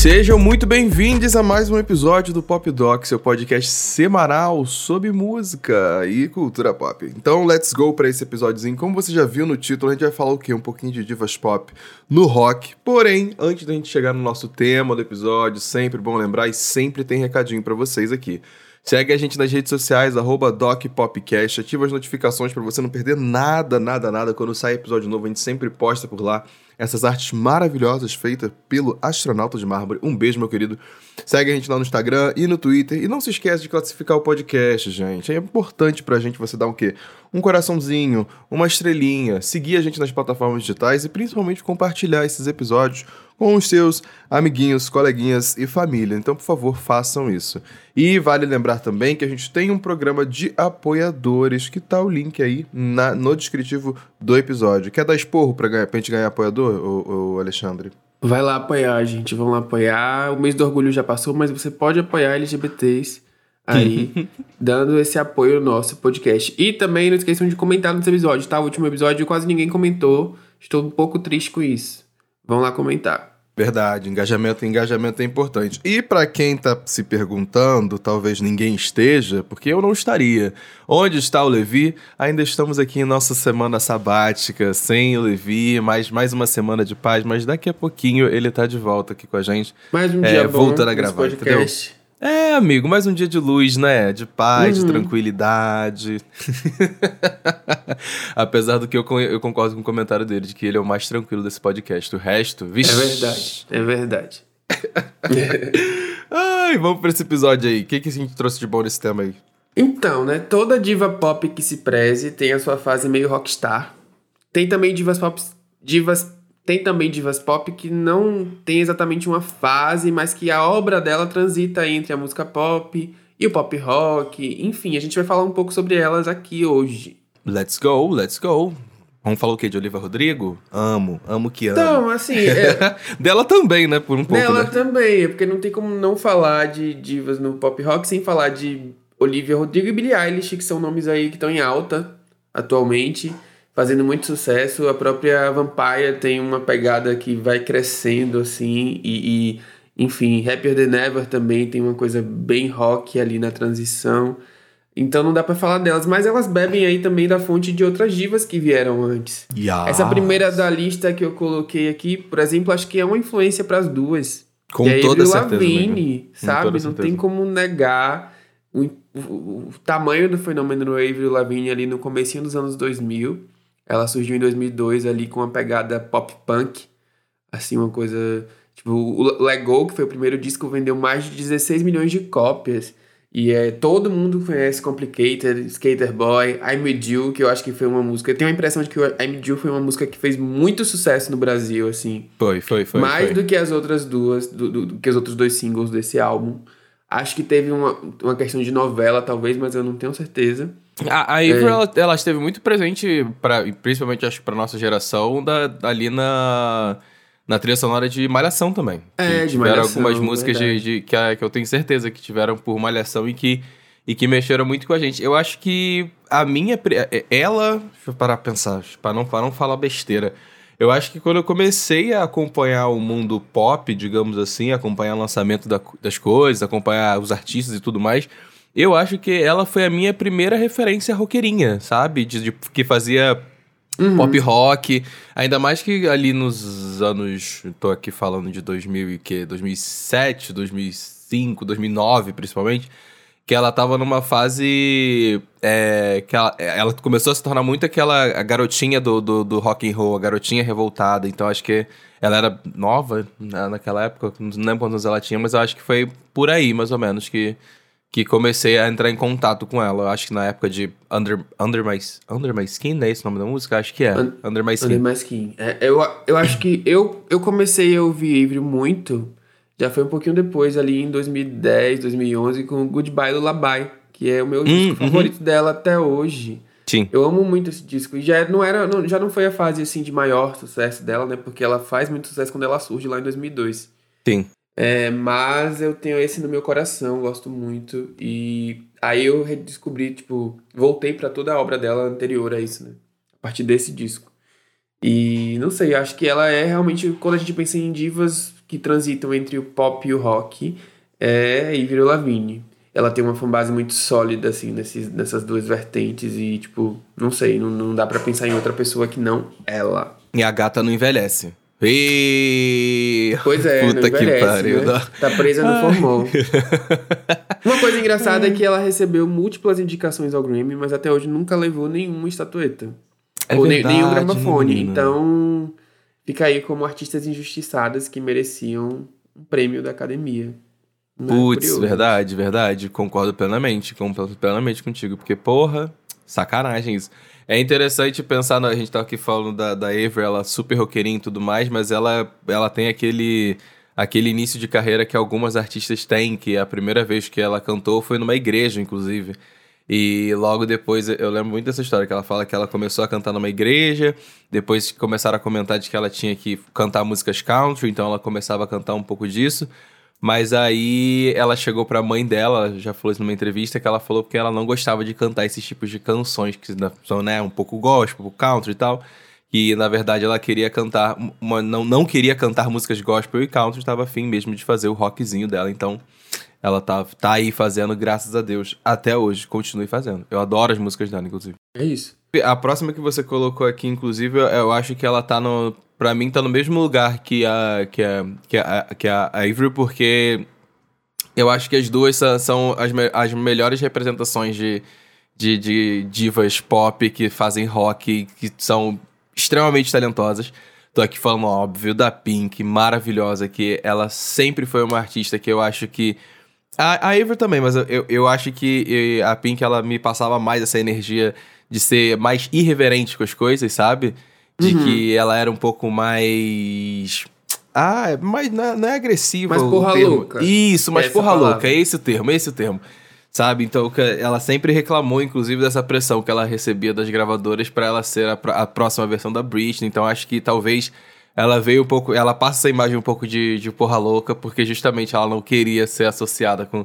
Sejam muito bem-vindos a mais um episódio do Pop Doc, seu podcast semanal sobre música e cultura pop. Então, let's go para esse episódiozinho. Como você já viu no título, a gente vai falar o quê? Um pouquinho de divas pop no rock. Porém, antes da gente chegar no nosso tema do episódio, sempre bom lembrar e sempre tem recadinho para vocês aqui. Segue a gente nas redes sociais, DocPopcast. Ativa as notificações para você não perder nada, nada, nada. Quando sai episódio novo, a gente sempre posta por lá essas artes maravilhosas feitas pelo astronauta de mármore. Um beijo, meu querido. Segue a gente lá no Instagram e no Twitter. E não se esquece de classificar o podcast, gente. É importante pra gente você dar o quê? Um coraçãozinho, uma estrelinha, seguir a gente nas plataformas digitais e principalmente compartilhar esses episódios com os seus amiguinhos, coleguinhas e família. Então, por favor, façam isso. E vale lembrar também que a gente tem um programa de apoiadores, que tá o link aí na, no descritivo do episódio. Quer dar esporro pra, ganhar, pra gente ganhar apoiador, ô, ô Alexandre? Vai lá apoiar, gente. Vamos lá apoiar. O mês do orgulho já passou, mas você pode apoiar LGBTs aí, dando esse apoio ao nosso podcast. E também não esqueçam de comentar nesse episódio, tá? O último episódio quase ninguém comentou. Estou um pouco triste com isso. Vão lá comentar. Verdade, engajamento, engajamento é importante. E para quem tá se perguntando, talvez ninguém esteja, porque eu não estaria. Onde está o Levi? Ainda estamos aqui em nossa semana sabática, sem o Levi, mais, mais uma semana de paz, mas daqui a pouquinho ele tá de volta aqui com a gente. Mais um dia é, bom voltando a gravar, entendeu? É, amigo, mais um dia de luz, né? De paz, uhum. de tranquilidade. Apesar do que eu, eu concordo com o comentário dele, de que ele é o mais tranquilo desse podcast. O resto, vixe. É verdade, é verdade. Ai, vamos para esse episódio aí. O que, que a gente trouxe de bom nesse tema aí? Então, né? Toda diva pop que se preze tem a sua fase meio rockstar. Tem também divas pop, divas tem também divas pop que não tem exatamente uma fase, mas que a obra dela transita entre a música pop e o pop rock. Enfim, a gente vai falar um pouco sobre elas aqui hoje. Let's go, let's go. Vamos falar o quê? De Oliva Rodrigo? Amo, amo que amo. Então, assim. É... Dela também, né? Por um pouco. Dela né? também, porque não tem como não falar de divas no pop rock sem falar de Olivia Rodrigo e Billie Eilish, que são nomes aí que estão em alta atualmente fazendo muito sucesso. A própria Vampire tem uma pegada que vai crescendo assim e, e enfim, Happier Than Ever também tem uma coisa bem rock ali na transição. Então não dá para falar delas, mas elas bebem aí também da fonte de outras divas que vieram antes. Yes. Essa primeira da lista que eu coloquei aqui, por exemplo, acho que é uma influência para as duas. Com é toda certeza. Lavigne, sabe? Não tem como negar o, o, o, tamanho do fenômeno do Avril Lavigne ali no começo dos anos 2000. Ela surgiu em 2002 ali com uma pegada pop punk, assim, uma coisa... Tipo, o Lego, que foi o primeiro disco, vendeu mais de 16 milhões de cópias. E é, todo mundo conhece Complicated, Skater Boy, I'm With You, que eu acho que foi uma música... Eu tenho a impressão de que I'm With You foi uma música que fez muito sucesso no Brasil, assim. Foi, foi, foi. Mais foi. do que as outras duas, do, do, do, que os outros dois singles desse álbum. Acho que teve uma, uma questão de novela, talvez, mas eu não tenho certeza. A, a é. ela, ela, esteve muito presente, pra, principalmente acho que pra nossa geração, da, ali na, na trilha sonora de Malhação também. É, de Malhação. Tiveram algumas músicas de, de, que, que eu tenho certeza que tiveram por Malhação e que, e que mexeram muito com a gente. Eu acho que a minha. É, ela. Deixa eu parar pra pensar, para não, pra não falar besteira. Eu acho que quando eu comecei a acompanhar o mundo pop, digamos assim, acompanhar o lançamento da, das coisas, acompanhar os artistas e tudo mais eu acho que ela foi a minha primeira referência roqueirinha, sabe? De, de que fazia uhum. pop rock. Ainda mais que ali nos anos. Tô aqui falando de 2000 e que? 2007, 2005, 2009 principalmente. Que ela tava numa fase. É, que ela, ela começou a se tornar muito aquela a garotinha do, do, do rock and roll, a garotinha revoltada. Então acho que ela era nova naquela época, não lembro quantos ela tinha, mas eu acho que foi por aí, mais ou menos, que que comecei a entrar em contato com ela. Acho que na época de Under, Under, My, Under My Skin, né? Esse nome da música? Acho que é. Un, Under My Skin. Under My Skin. É, eu, eu acho que eu, eu comecei a ouvir Avery muito, já foi um pouquinho depois, ali em 2010, 2011, com Goodbye Lullaby, que é o meu hum, disco uhum. favorito dela até hoje. Sim. Eu amo muito esse disco. E já não, era, não, já não foi a fase, assim, de maior sucesso dela, né? Porque ela faz muito sucesso quando ela surge lá em 2002. Sim. É, mas eu tenho esse no meu coração, gosto muito. E aí eu redescobri, tipo, voltei para toda a obra dela anterior a isso, né? A partir desse disco. E não sei, acho que ela é realmente, quando a gente pensa em divas que transitam entre o pop e o rock é Avril Lavigne. Ela tem uma fanbase muito sólida, assim, nesses, nessas duas vertentes e, tipo, não sei, não, não dá para pensar em outra pessoa que não ela. E a gata não envelhece. E... Pois é, Puta envelhece, que pariu. Né? Tá presa no formol. Uma coisa engraçada é que ela recebeu múltiplas indicações ao Grammy, mas até hoje nunca levou nenhuma estatueta. É ou verdade, nenhum gramofone. Menino. Então, fica aí como artistas injustiçadas que mereciam um prêmio da academia. Né? Putz, verdade, verdade. Concordo plenamente, concordo plenamente contigo. Porque, porra, sacanagem isso. É interessante pensar, a gente tá aqui falando da, da Avery, ela super roqueirinha e tudo mais, mas ela, ela tem aquele, aquele início de carreira que algumas artistas têm, que a primeira vez que ela cantou foi numa igreja, inclusive. E logo depois, eu lembro muito dessa história, que ela fala que ela começou a cantar numa igreja, depois começaram a comentar de que ela tinha que cantar músicas country, então ela começava a cantar um pouco disso. Mas aí ela chegou pra mãe dela, já falou isso numa entrevista, que ela falou que ela não gostava de cantar esses tipos de canções, que são, né, um pouco gospel, country e tal. Que na verdade ela queria cantar, uma, não, não queria cantar músicas gospel e country, estava afim mesmo de fazer o rockzinho dela. Então ela tá, tá aí fazendo, graças a Deus, até hoje. Continue fazendo. Eu adoro as músicas dela, inclusive. É isso. A próxima que você colocou aqui, inclusive, eu acho que ela tá no para mim tá no mesmo lugar que a que a que a, que a Avery porque eu acho que as duas são as, as melhores representações de, de, de divas pop que fazem rock que são extremamente talentosas. Tô aqui falando, óbvio, da Pink, maravilhosa, que ela sempre foi uma artista que eu acho que. A, a Avery também, mas eu, eu acho que a Pink ela me passava mais essa energia de ser mais irreverente com as coisas, sabe? De uhum. que ela era um pouco mais. Ah, mas não é, não é agressiva. Mais porra louca. Isso, mais porra palavra. louca. É esse o termo, é esse o termo. Sabe? Então, ela sempre reclamou, inclusive, dessa pressão que ela recebia das gravadoras para ela ser a, a, próxima versão da Britney. Então, acho que talvez ela veio um pouco. Ela passa essa imagem um pouco de, de porra louca, porque justamente ela não queria ser associada com,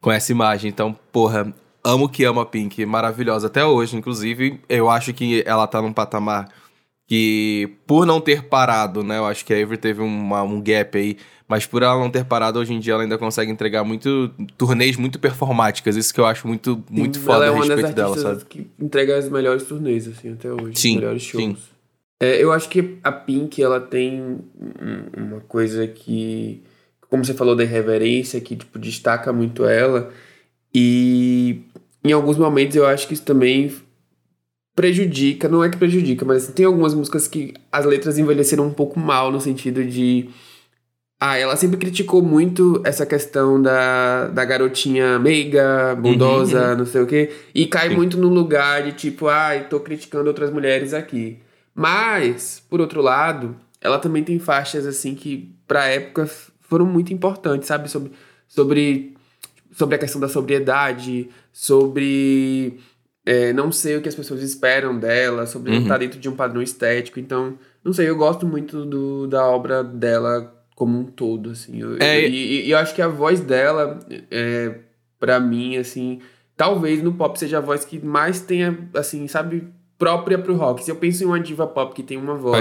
com essa imagem. Então, porra, amo que ama a Pink. Maravilhosa até hoje, inclusive. Eu acho que ela tá num patamar que por não ter parado, né? Eu acho que a Avery teve uma, um gap aí, mas por ela não ter parado, hoje em dia ela ainda consegue entregar muito turnês muito performáticas. Isso que eu acho muito, muito sim, foda a respeito dela, sabe? que entrega as melhores turnês, assim, até hoje. Sim, os melhores shows. Sim. É, eu acho que a Pink, ela tem uma coisa que, como você falou da irreverência, que, tipo, destaca muito ela. E em alguns momentos eu acho que isso também prejudica, não é que prejudica, mas tem algumas músicas que as letras envelheceram um pouco mal no sentido de ah, ela sempre criticou muito essa questão da, da garotinha meiga, bondosa, uhum, não sei o quê, e cai Sim. muito no lugar de tipo, ah, tô criticando outras mulheres aqui. Mas, por outro lado, ela também tem faixas assim que pra época foram muito importantes, sabe, sobre sobre sobre a questão da sobriedade, sobre é, não sei o que as pessoas esperam dela, sobre uhum. estar dentro de um padrão estético. Então, não sei, eu gosto muito do, da obra dela como um todo, assim. Eu, é, e, e, eu acho que a voz dela, é, para mim, assim, talvez no pop seja a voz que mais tenha, assim, sabe, própria pro rock. Se eu penso em uma diva pop que tem uma voz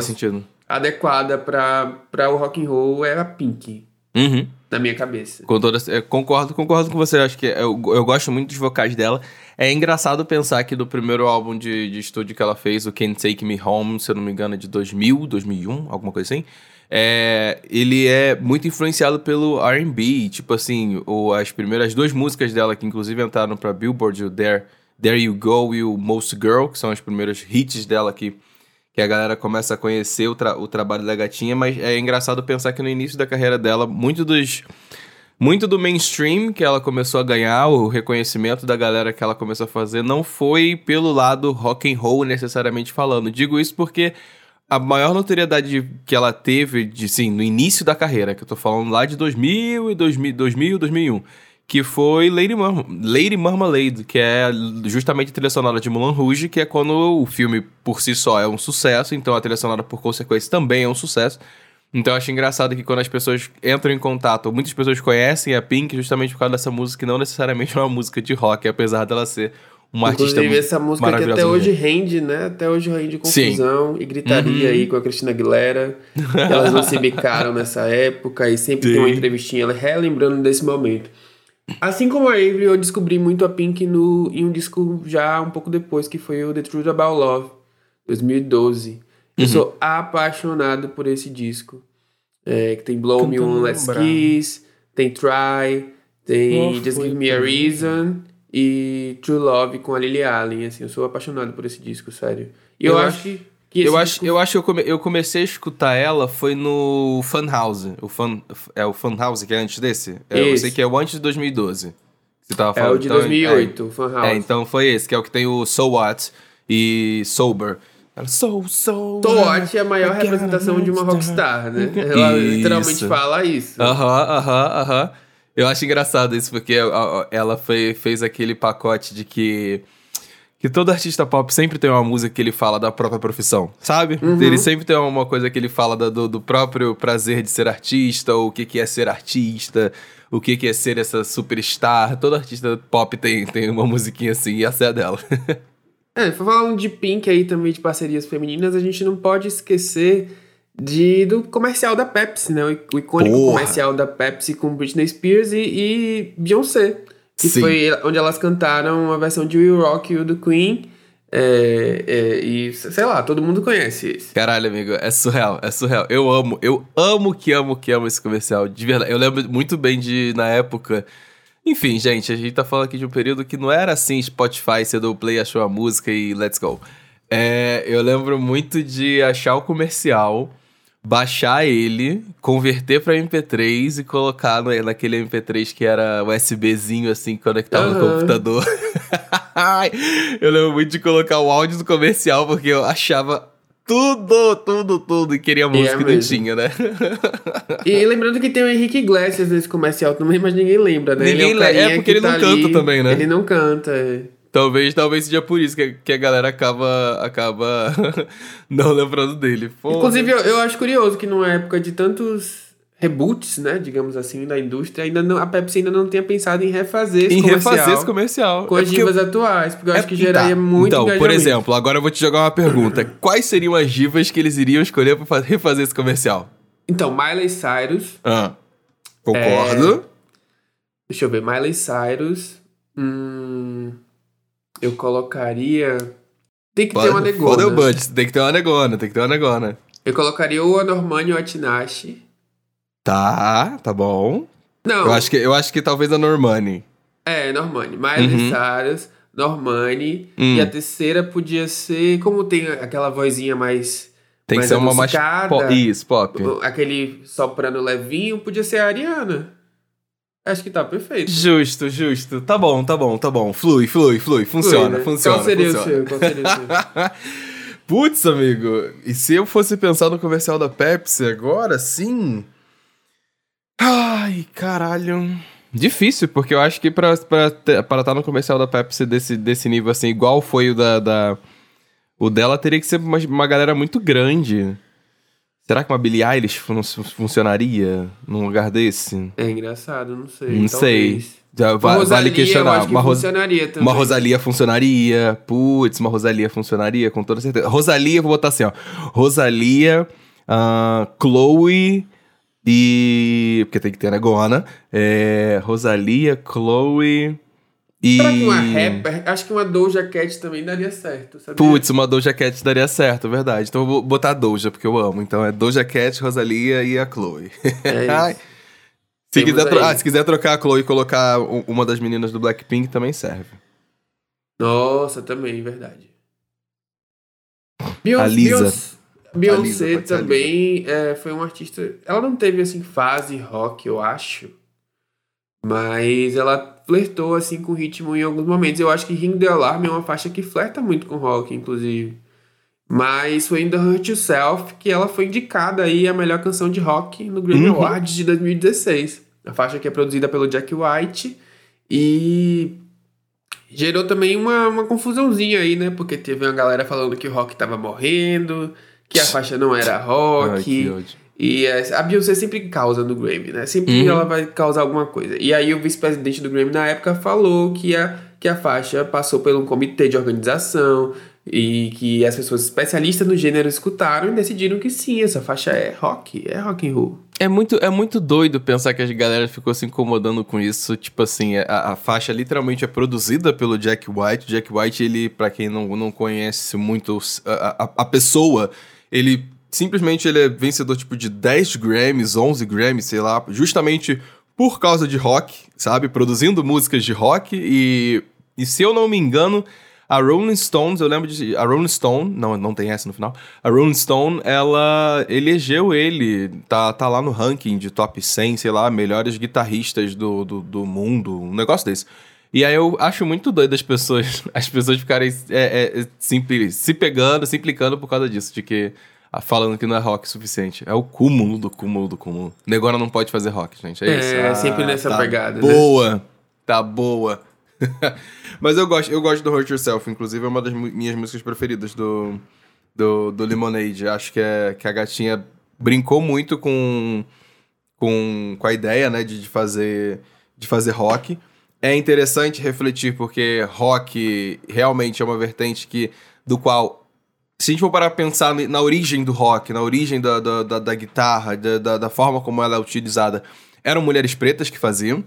adequada para o rock and roll, é a Pink. Uhum. Na minha cabeça. Com toda, é, concordo, concordo com você. Acho que eu, eu gosto muito dos vocais dela. É engraçado pensar que do primeiro álbum de, de estúdio que ela fez, o Can't Take Me Home, se eu não me engano, é de 2000, 2001, alguma coisa assim. É, ele é muito influenciado pelo R&B, tipo assim, o, as primeiras duas músicas dela que inclusive entraram para Billboard, o There, There You Go e o Most Girl, que são os primeiros hits dela que, que a galera começa a conhecer o, tra o trabalho da gatinha, mas é engraçado pensar que no início da carreira dela, muito dos muito do mainstream que ela começou a ganhar, o reconhecimento da galera que ela começou a fazer, não foi pelo lado rock and roll necessariamente falando. Digo isso porque a maior notoriedade que ela teve, de, sim, no início da carreira, que eu tô falando lá de 2000 e 2000, 2000 2001, que foi Lady, Mar Lady Marmalade, que é justamente a trilha sonora de Mulan Rouge, que é quando o filme por si só é um sucesso, então a trilha sonora por consequência também é um sucesso. Então eu acho engraçado que quando as pessoas entram em contato, muitas pessoas conhecem a Pink justamente por causa dessa música que não necessariamente é uma música de rock, apesar dela ser uma Inclusive, artista essa música que até hoje rende, né? Até hoje rende confusão Sim. e gritaria uhum. aí com a Cristina Aguilera. elas não se bicaram nessa época e sempre Sim. tem uma entrevistinha ela relembrando desse momento. Assim como a Avery, eu descobri muito a Pink no, em um disco já um pouco depois, que foi o The Truth About Love, 2012. Eu uhum. sou apaixonado por esse disco. É, que tem Blow Me One Let's Kiss, tem Try, tem oh, Just Give Me a Reason e True Love com a Lily Allen. Assim, eu sou apaixonado por esse disco, sério. E eu, eu acho que eu disco... acho, eu acho que eu, come, eu comecei a escutar ela foi no Funhouse. O Fun, é o Funhouse que é antes desse? É, eu sei que é o antes de 2012. Você tava falando. É o de então, 2008, é, o Funhouse. É, então foi esse, que é o que tem o So What e Sober. So, so. So What é a maior representação de uma rockstar, né? Ela isso. literalmente fala isso. Aham, aham, aham. Eu acho engraçado isso, porque ela foi, fez aquele pacote de que que todo artista pop sempre tem uma música que ele fala da própria profissão, sabe? Uhum. Ele sempre tem uma coisa que ele fala do, do próprio prazer de ser artista, ou o que, que é ser artista, o que, que é ser essa superstar. Todo artista pop tem, tem uma musiquinha assim, e essa é a dela. é, falando de Pink aí também, de parcerias femininas, a gente não pode esquecer de, do comercial da Pepsi, né? O icônico Porra. comercial da Pepsi com Britney Spears e, e Beyoncé. Que Sim. foi onde elas cantaram a versão de We Rock You do Queen. É, é, e sei lá, todo mundo conhece esse. Caralho, amigo, é surreal, é surreal. Eu amo, eu amo que amo que amo esse comercial. De verdade. Eu lembro muito bem de, na época. Enfim, gente, a gente tá falando aqui de um período que não era assim Spotify, você deu play, achou a música e let's go. É, eu lembro muito de achar o comercial baixar ele, converter para MP3 e colocar no, naquele MP3 que era USBzinho assim, conectado uhum. no computador. eu lembro muito de colocar o áudio do comercial porque eu achava tudo, tudo, tudo. E queria música é e não tinha, né? e lembrando que tem o Henrique Iglesias nesse comercial também, mas ninguém lembra, né? Ninguém ele é, é porque ele tá não ali, canta também, né? Ele não canta, é. Talvez, talvez seja por isso que, que a galera acaba, acaba não lembrando dele. Inclusive, eu, eu acho curioso que numa época de tantos reboots, né, digamos assim, da indústria, ainda não, a Pepsi ainda não tinha pensado em refazer esse em comercial. refazer esse comercial. Com é as divas atuais, porque eu é, acho que geraria tá. muito Então, por exemplo, agora eu vou te jogar uma pergunta. Quais seriam as divas que eles iriam escolher para refazer esse comercial? Então, Miley Cyrus. Ah, concordo. É... Deixa eu ver, Miley Cyrus. Hum... Eu colocaria. Tem que Pode, ter uma negona. Foda o budget, tem que ter uma negona, tem que ter uma negona. Eu colocaria o Anormani ou a Tinashe. Tá, tá bom. Não. Eu acho que, eu acho que talvez a Normani. É, Normani. Miley uhum. Cyrus, Normani. Hum. E a terceira podia ser. Como tem aquela vozinha mais. Tem mais que ser uma mais. Po isso, pop. Aquele soprano levinho, podia ser a Ariana. Acho que tá perfeito. Justo, justo. Tá bom, tá bom, tá bom. Flui, flui, flui. Funciona, flui, né? funciona. Qual seria funciona. o seu? Qual seria o seu? Putz, amigo. E se eu fosse pensar no comercial da Pepsi agora, sim. Ai, caralho. Difícil, porque eu acho que pra estar pra, tá no comercial da Pepsi desse, desse nível assim, igual foi o da. da o dela teria que ser uma, uma galera muito grande. Será que uma Billie Eilish fun funcionaria num lugar desse? É engraçado, não sei. Não talvez. sei. Já va Rosalia, vale questionar. Que uma funcionaria também. Uma Rosalia funcionaria. Putz, uma Rosalia funcionaria, com toda certeza. Rosalia, vou botar assim, ó. Rosalia, uh, Chloe e. Porque tem que ter a Negona. É, Rosalia, Chloe. E... Será que uma rapper? Acho que uma Doja Cat também daria certo, sabia? Putz, uma Doja Cat daria certo, verdade. Então eu vou botar Doja, porque eu amo. Então é Doja Cat, Rosalia e a Chloe. É isso. se, quiser ah, se quiser trocar a Chloe e colocar uma das meninas do Blackpink, também serve. Nossa, também, verdade. Beyoncé, a Lisa. Beyoncé, Beyoncé também é, foi uma artista... Ela não teve, assim, fase rock, eu acho. Mas ela flertou assim com o ritmo em alguns momentos. Eu acho que Ring the Alarm é uma faixa que flerta muito com rock, inclusive. Mas foi ainda Hurt Yourself que ela foi indicada aí a melhor canção de rock no Grammy uhum. Awards de 2016. A faixa que é produzida pelo Jack White e gerou também uma, uma confusãozinha aí, né? Porque teve uma galera falando que o rock tava morrendo, que a faixa não era rock. Ai, e a Beyoncé sempre causa no Grammy, né? Sempre uhum. ela vai causar alguma coisa. E aí o vice-presidente do Grammy na época falou que ia que a faixa passou por um comitê de organização e que as pessoas especialistas no gênero escutaram e decidiram que sim, essa faixa é rock, é rock and roll. É muito, é muito doido pensar que a galera ficou se incomodando com isso. Tipo assim, a, a faixa literalmente é produzida pelo Jack White. Jack White, ele, para quem não, não conhece muito a, a, a pessoa, ele simplesmente ele é vencedor tipo de 10 Grammys, 11 Grammys, sei lá, justamente por causa de rock, sabe? Produzindo músicas de rock e, e se eu não me engano, a Rolling Stones, eu lembro de. A Rolling Stone, não, não tem essa no final. A Rolling Stone, ela elegeu ele, tá, tá lá no ranking de top 100, sei lá, melhores guitarristas do, do, do mundo, um negócio desse. E aí eu acho muito doido as pessoas, as pessoas ficarem é, é, se pegando, se implicando por causa disso, de que falando que não é rock suficiente. É o cúmulo do cúmulo do cúmulo. Negora não pode fazer rock, gente. É, é isso. É, sempre nessa tá pegada. Né? Boa. Né? Tá boa. Mas eu gosto, eu gosto do Hurt Yourself, inclusive é uma das minhas músicas preferidas do, do, do Lemonade. Acho que, é, que a gatinha brincou muito com, com, com a ideia, né, de, de, fazer, de fazer rock. É interessante refletir porque rock realmente é uma vertente que, do qual, se a gente for parar pra pensar na origem do rock, na origem da, da, da, da guitarra, da, da, forma como ela é utilizada, eram mulheres pretas que faziam.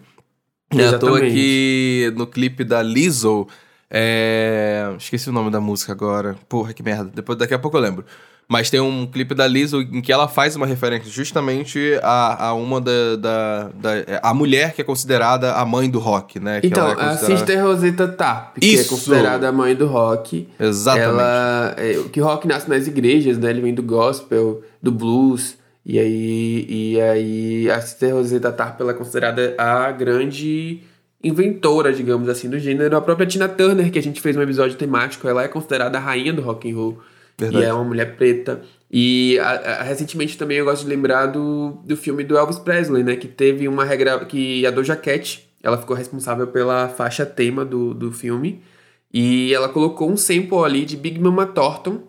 É à toa que no clipe da Lizzo. É... Esqueci o nome da música agora. Porra, que merda. Depois, daqui a pouco eu lembro. Mas tem um clipe da Lizzo em que ela faz uma referência justamente a, a uma da, da, da, A mulher que é considerada a mãe do rock, né? Que então, é considerada... a Sister Rosetta Tarp, que é Isso. é considerada a mãe do rock. Exatamente. Ela, é, que rock nasce nas igrejas, né? Ele vem do gospel, do blues. E aí, e aí a Sister Rosetta Tarp é considerada a grande inventora, digamos assim, do gênero. A própria Tina Turner, que a gente fez um episódio temático, ela é considerada a rainha do rock and roll. Verdade. E é uma mulher preta. E a, a, recentemente também eu gosto de lembrar do, do filme do Elvis Presley, né? Que teve uma regra... Que a Doja Cat, ela ficou responsável pela faixa tema do, do filme. E ela colocou um sample ali de Big Mama Thornton,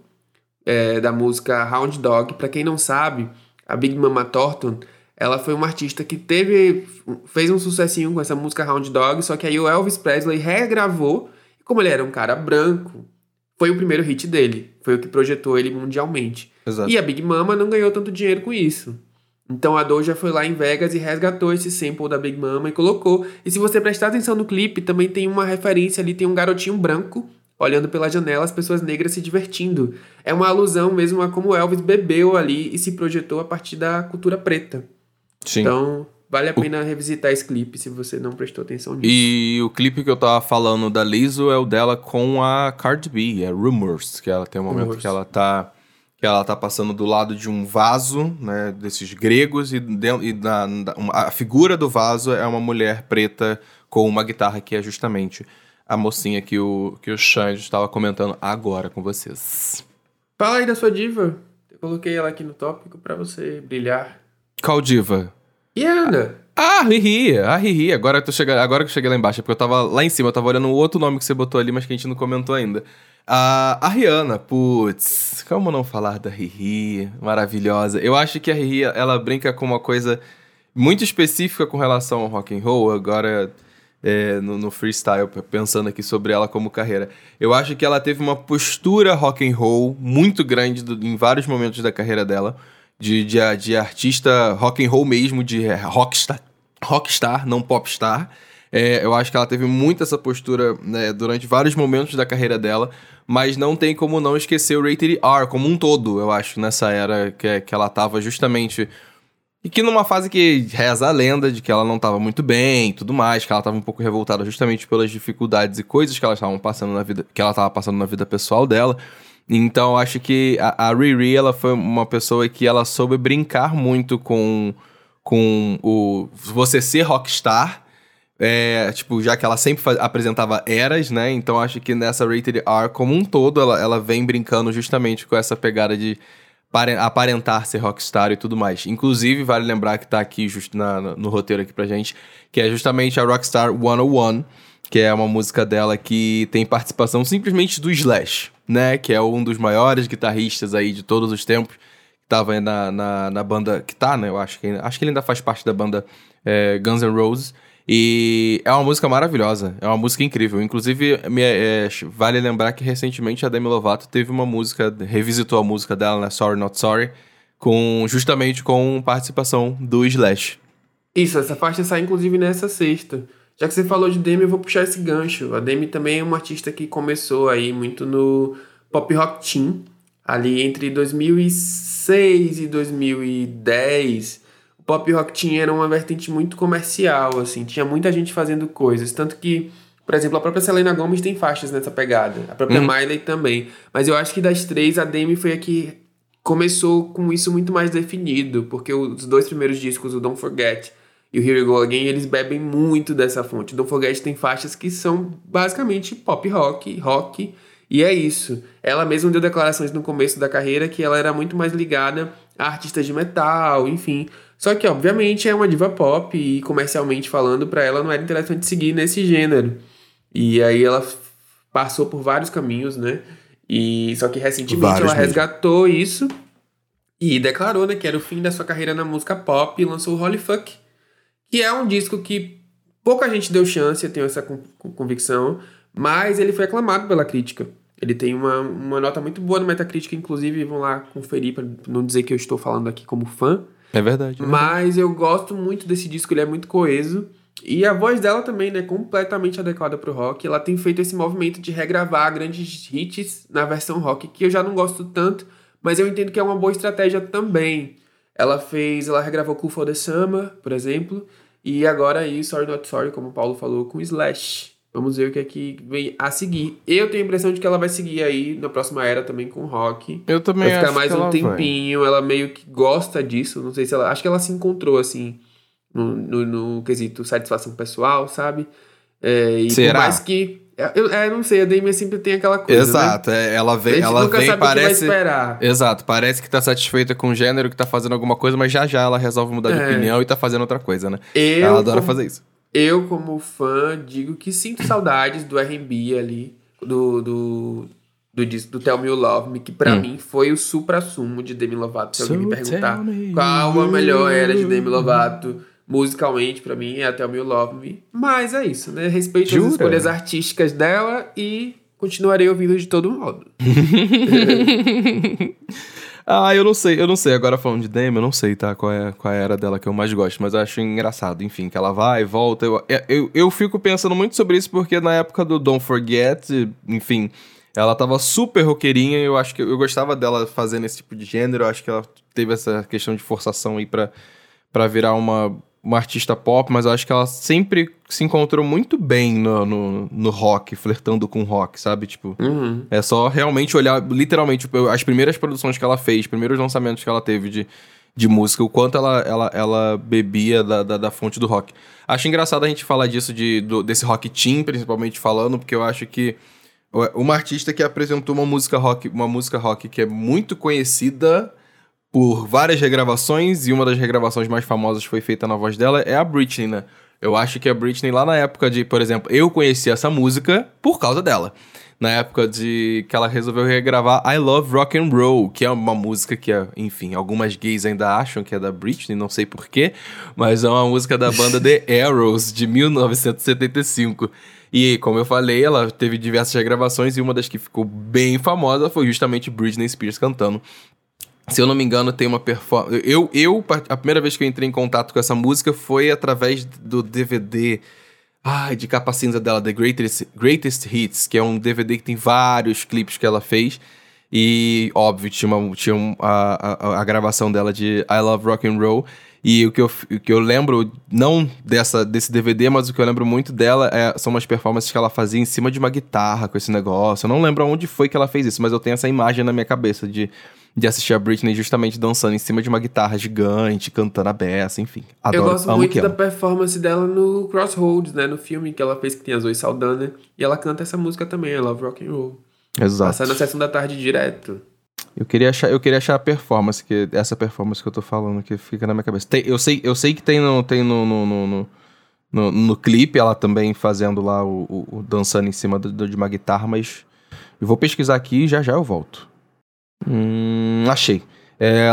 é, da música Hound Dog. Pra quem não sabe a Big Mama Thornton, ela foi uma artista que teve fez um sucessinho com essa música Hound Dog, só que aí o Elvis Presley regravou, e como ele era um cara branco, foi o primeiro hit dele, foi o que projetou ele mundialmente. Exato. E a Big Mama não ganhou tanto dinheiro com isso. Então a Doja foi lá em Vegas e resgatou esse sample da Big Mama e colocou. E se você prestar atenção no clipe, também tem uma referência ali, tem um garotinho branco olhando pela janela as pessoas negras se divertindo. É uma alusão mesmo a como Elvis bebeu ali e se projetou a partir da cultura preta. Sim. Então, vale a pena o... revisitar esse clipe se você não prestou atenção nisso. E o clipe que eu tava falando da Lizzo é o dela com a Cardi B, é Rumors, que ela tem um momento Rumors. que ela tá que ela tá passando do lado de um vaso, né, desses gregos e, e na, a figura do vaso é uma mulher preta com uma guitarra que é justamente a mocinha que o, que o Xande estava comentando agora com vocês. Fala aí da sua diva. Eu coloquei ela aqui no tópico para você brilhar. Qual diva? Yana. Ah, Riri, ah, Riri. Agora, tô chegando, agora que eu cheguei lá embaixo, é porque eu tava lá em cima, eu tava olhando o outro nome que você botou ali, mas que a gente não comentou ainda. A, a Rihanna, putz, como não falar da Riri? Maravilhosa. Eu acho que a Riri, ela brinca com uma coisa muito específica com relação ao rock and roll. Agora, é, no, no, freestyle, pensando aqui sobre ela como carreira. Eu acho que ela teve uma postura rock and roll muito grande do, em vários momentos da carreira dela, de, de, de artista rock and roll mesmo, de rockstar, rockstar não popstar. É, eu acho que ela teve muito essa postura né, durante vários momentos da carreira dela, mas não tem como não esquecer o Rated R como um todo, eu acho, nessa era que, que ela tava justamente e que numa fase que reza a lenda de que ela não estava muito bem e tudo mais, que ela estava um pouco revoltada justamente pelas dificuldades e coisas que ela estava passando na vida, que ela estava passando na vida pessoal dela. Então acho que a, a Riri ela foi uma pessoa que ela soube brincar muito com com o você ser rockstar, é, tipo, já que ela sempre faz, apresentava eras, né? Então acho que nessa Rated R como um todo ela, ela vem brincando justamente com essa pegada de aparentar ser rockstar e tudo mais. Inclusive, vale lembrar que tá aqui just na, no roteiro aqui pra gente, que é justamente a Rockstar 101, que é uma música dela que tem participação simplesmente do Slash, né? Que é um dos maiores guitarristas aí de todos os tempos. Que tava na, na, na banda. Que tá, né? Eu acho que, acho que ele ainda faz parte da banda é, Guns N' Roses. E é uma música maravilhosa, é uma música incrível. Inclusive, me, é, vale lembrar que recentemente a Demi Lovato teve uma música, revisitou a música dela, né? Sorry Not Sorry, com, justamente com participação do Slash. Isso, essa faixa sai inclusive nessa sexta. Já que você falou de Demi, eu vou puxar esse gancho. A Demi também é uma artista que começou aí muito no pop rock teen, ali entre 2006 e 2010 pop rock tinha era uma vertente muito comercial, assim, tinha muita gente fazendo coisas, tanto que, por exemplo, a própria Selena Gomez tem faixas nessa pegada, a própria hum. Miley também, mas eu acho que das três, a Demi foi a que começou com isso muito mais definido, porque os dois primeiros discos, o Don't Forget e o Here You Go Again, eles bebem muito dessa fonte. Don't Forget tem faixas que são basicamente pop rock, rock, e é isso. Ela mesma deu declarações no começo da carreira que ela era muito mais ligada a artistas de metal, enfim. Só que, obviamente, é uma diva pop e comercialmente falando, para ela não era interessante seguir nesse gênero. E aí ela passou por vários caminhos, né? E só que recentemente vários ela mesmo. resgatou isso e declarou, né, que era o fim da sua carreira na música pop e lançou o Holy Fuck, que é um disco que pouca gente deu chance, eu tenho essa convicção, mas ele foi aclamado pela crítica. Ele tem uma, uma nota muito boa no Metacritic, inclusive vão lá conferir para não dizer que eu estou falando aqui como fã. É verdade. É Mas eu gosto muito desse disco, ele é muito coeso. E a voz dela também, né, completamente adequada pro rock. Ela tem feito esse movimento de regravar grandes hits na versão rock, que eu já não gosto tanto, mas eu entendo que é uma boa estratégia também. Ela fez, ela regravou Cool for the Summer, por exemplo, e agora aí Sorry Not Sorry, como o Paulo falou, com Slash. Vamos ver o que é que vem a seguir. Eu tenho a impressão de que ela vai seguir aí na próxima era também com rock. Eu também vai ficar mais um tempinho. Vai. Ela meio que gosta disso. Não sei se ela. Acho que ela se encontrou assim no, no, no quesito satisfação pessoal, sabe? É, e Será? por mais que. Eu, é, não sei, a Demi sempre tem aquela coisa. Né? Exato, né? é, ela vem, ela vem parece. Exato, parece que tá satisfeita com o gênero, que tá fazendo alguma coisa, mas já já ela resolve mudar de é. opinião e tá fazendo outra coisa, né? Eu, ela adora como... fazer isso eu, como fã, digo que sinto saudades do RB ali, do, do, do disco do Tell Me You Love Me, que pra hum. mim foi o supra-sumo de Demi Lovato. Se alguém me perguntar qual a melhor era de Demi Lovato, musicalmente, pra mim, é Tell Me You Love Me. Mas é isso, né? Respeito Jura? as escolhas artísticas dela e continuarei ouvindo de todo modo. Ah, eu não sei, eu não sei. Agora falando de Demi, eu não sei, tá? Qual é, qual é a era dela que eu mais gosto, mas eu acho engraçado, enfim, que ela vai, volta. Eu, é, eu, eu fico pensando muito sobre isso porque na época do Don't Forget, enfim, ela tava super roqueirinha e eu acho que eu gostava dela fazendo esse tipo de gênero. Eu acho que ela teve essa questão de forçação aí pra, pra virar uma uma artista pop, mas eu acho que ela sempre se encontrou muito bem no, no, no rock, flertando com rock, sabe? Tipo, uhum. é só realmente olhar, literalmente, tipo, as primeiras produções que ela fez, os primeiros lançamentos que ela teve de, de música, o quanto ela, ela, ela bebia da, da, da fonte do rock. Acho engraçado a gente falar disso, de, do, desse rock teen, principalmente falando, porque eu acho que uma artista que apresentou uma música rock, uma música rock que é muito conhecida por várias regravações, e uma das regravações mais famosas foi feita na voz dela é a Britney, né? Eu acho que a Britney, lá na época de, por exemplo, eu conheci essa música por causa dela. Na época de que ela resolveu regravar I Love Rock and Roll, que é uma música que, enfim, algumas gays ainda acham que é da Britney, não sei porquê, mas é uma música da banda The Arrows, de 1975. E, como eu falei, ela teve diversas regravações e uma das que ficou bem famosa foi justamente Britney Spears cantando se eu não me engano, tem uma performance. Eu, eu, a primeira vez que eu entrei em contato com essa música foi através do DVD. Ai, de capa cinza dela, The Greatest, Greatest Hits, que é um DVD que tem vários clipes que ela fez. E, óbvio, tinha, uma, tinha a, a, a, gravação dela de I Love Rock and Roll. E o que eu, o que eu lembro, não dessa, desse DVD, mas o que eu lembro muito dela é, são umas performances que ela fazia em cima de uma guitarra com esse negócio. Eu não lembro onde foi que ela fez isso, mas eu tenho essa imagem na minha cabeça de de assistir a Britney justamente dançando em cima de uma guitarra gigante, cantando a beça, enfim. Adoro, Eu gosto muito da performance dela no Crossroads, né? No filme que ela fez que tem a Zoe Saldana. E ela canta essa música também, I Love Rock and Roll. Exato. Passa na sessão da tarde direto. Eu queria achar, eu queria achar a performance, que essa performance que eu tô falando, que fica na minha cabeça. Tem, eu, sei, eu sei que tem no, tem no, no, no, no, no clipe ela também fazendo lá o, o, o dançando em cima do, de uma guitarra, mas eu vou pesquisar aqui e já já eu volto. Hum, achei. É,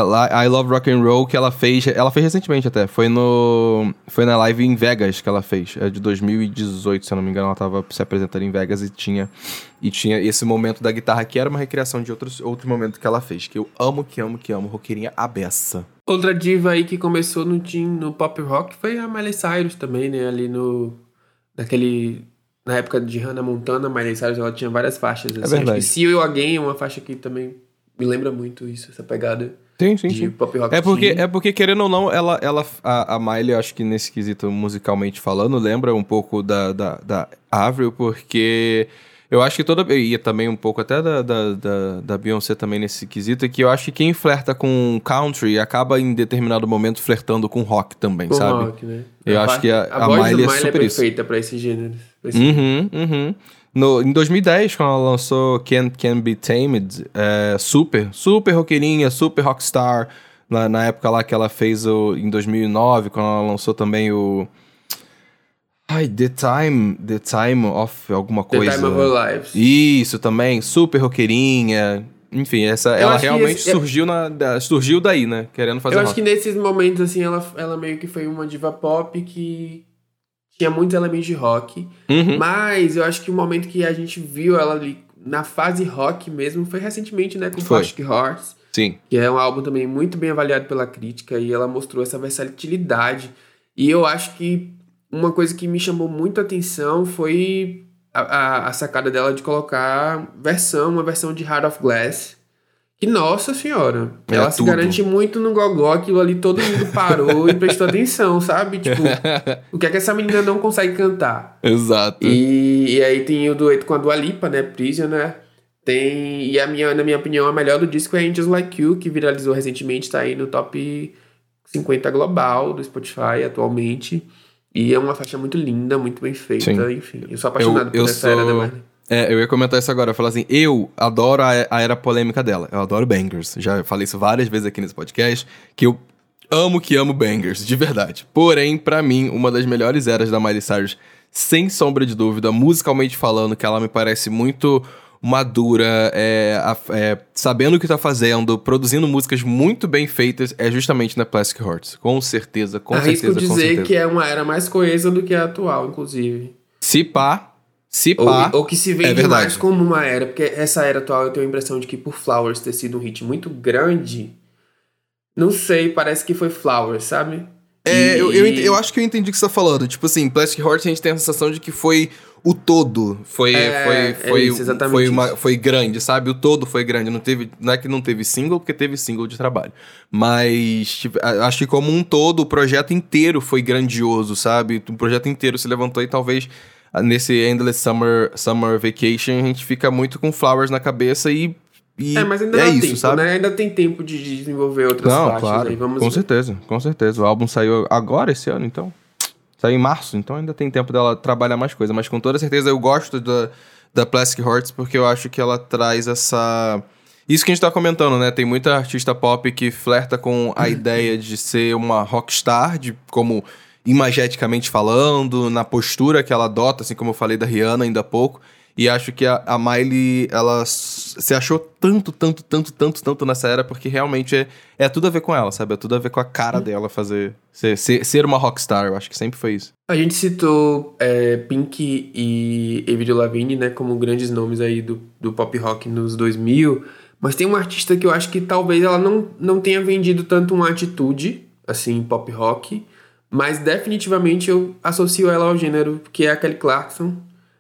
I Love Rock and Roll que ela fez, ela fez recentemente até, foi no foi na live em Vegas que ela fez, é de 2018, se eu não me engano, ela tava se apresentando em Vegas e tinha e tinha esse momento da guitarra que era uma recriação de outros outro momento que ela fez, que eu amo, que amo, que amo, roqueirinha abessa. Outra diva aí que começou no team, no pop rock foi a Miley Cyrus também, né, ali no naquele na época de Hannah Montana, Miley Cyrus ela tinha várias faixas assim. É verdade. Acho que See You Again é uma faixa que também me lembra muito isso, essa pegada sim, sim, de sim. pop rock. É porque, é porque, querendo ou não, ela, ela, a, a Miley, acho que nesse quesito musicalmente falando, lembra um pouco da, da, da Avril, porque eu acho que toda. E também um pouco até da, da, da, da Beyoncé também nesse quesito, que eu acho que quem flerta com country acaba em determinado momento flertando com rock também, com sabe? Rock, né? Eu a acho parte, que a, a, a Miley é, é super é perfeita para esse gênero. Pra esse uhum, uhum. No, em 2010, quando ela lançou Can, Can Be Tamed, é, super, super roqueirinha, super rockstar. Na, na época lá que ela fez o, em 2009, quando ela lançou também o... Ai, The Time, The Time of alguma coisa. The Time of Our Lives. Isso também, super roqueirinha. Enfim, essa, eu ela realmente esse, surgiu, na, da, surgiu daí, né? Querendo fazer Eu rock. acho que nesses momentos, assim, ela, ela meio que foi uma diva pop que tinha muitos elementos de rock. Uhum. Mas eu acho que o momento que a gente viu ela ali na fase rock mesmo foi recentemente, né? Com foi. Plastic Hearts. Sim. Que é um álbum também muito bem avaliado pela crítica e ela mostrou essa versatilidade. E eu acho que uma coisa que me chamou muito a atenção foi a, a, a sacada dela de colocar versão, uma versão de Heart of Glass e nossa senhora, é ela tudo. se garante muito no gogó, aquilo ali todo mundo parou e prestou atenção, sabe? Tipo, o que é que essa menina não consegue cantar? Exato. E, e aí tem o dueto com a Dua Lipa, né? Prisoner. Tem. E a minha, na minha opinião, a melhor do disco é Angels Like You, que viralizou recentemente, tá aí no top 50 global do Spotify atualmente. E é uma faixa muito linda, muito bem feita, Sim. enfim. Eu sou apaixonado eu, por eu essa sou... era da Marley. É, eu ia comentar isso agora. Eu falar assim, eu adoro a, a era polêmica dela. Eu adoro bangers. Já falei isso várias vezes aqui nesse podcast, que eu amo que amo bangers, de verdade. Porém, para mim, uma das melhores eras da Miley Cyrus, sem sombra de dúvida, musicalmente falando, que ela me parece muito madura, é, é, sabendo o que tá fazendo, produzindo músicas muito bem feitas, é justamente na Plastic Hearts. Com certeza, com Arrisco certeza. dizer certeza. que é uma era mais coesa do que a atual, inclusive. Se pá, se pá, ou, ou que se vende é mais como uma era, porque essa era atual eu tenho a impressão de que por Flowers ter sido um hit muito grande, não sei, parece que foi Flowers, sabe? É, e... eu, eu, eu, acho que eu entendi o que você tá falando. Tipo assim, Plastic Heart a gente tem a sensação de que foi o todo. Foi, é, foi, é foi, é isso, foi, uma, foi grande, sabe? O todo foi grande. Não, teve, não é que não teve single, porque teve single de trabalho. Mas tipo, acho que como um todo, o projeto inteiro foi grandioso, sabe? O projeto inteiro se levantou e talvez nesse Endless Summer, Summer Vacation, a gente fica muito com Flowers na cabeça e. e é, mas ainda é isso, tempo, sabe? Né? Ainda tem tempo de desenvolver outras Não, faixas. Claro, aí. Vamos com ver. certeza, com certeza. O álbum saiu agora esse ano, então. Saiu em março, então ainda tem tempo dela trabalhar mais coisa. Mas com toda certeza eu gosto da, da Plastic Hearts porque eu acho que ela traz essa. Isso que a gente tá comentando, né? Tem muita artista pop que flerta com a ideia de ser uma rockstar, de como imageticamente falando, na postura que ela adota, assim como eu falei da Rihanna ainda há pouco. E acho que a, a Miley, ela se achou tanto, tanto, tanto, tanto, tanto nessa era, porque realmente é, é tudo a ver com ela, sabe? É tudo a ver com a cara hum. dela fazer. Ser, ser, ser uma rockstar, eu acho que sempre foi isso. A gente citou é, Pink e Avril Lavigne, né, como grandes nomes aí do, do pop rock nos 2000, mas tem uma artista que eu acho que talvez ela não, não tenha vendido tanto uma atitude, assim, pop rock, mas definitivamente eu associo ela ao gênero que é a Kelly Clarkson.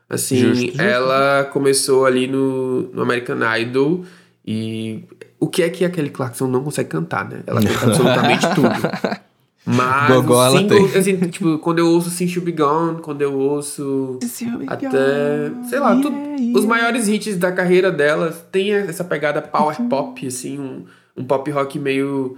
Assim, justo, ela começou ali no, no American Idol e o que é que a Kelly Clarkson não consegue cantar, né? Ela canta absolutamente tudo. Mas Gogó ela single, tem. assim, tipo, quando eu ouço Since You Be Gone, quando eu ouço até, gone, sei lá, yeah, yeah. os maiores hits da carreira dela tem essa pegada power pop, assim, um, um pop rock meio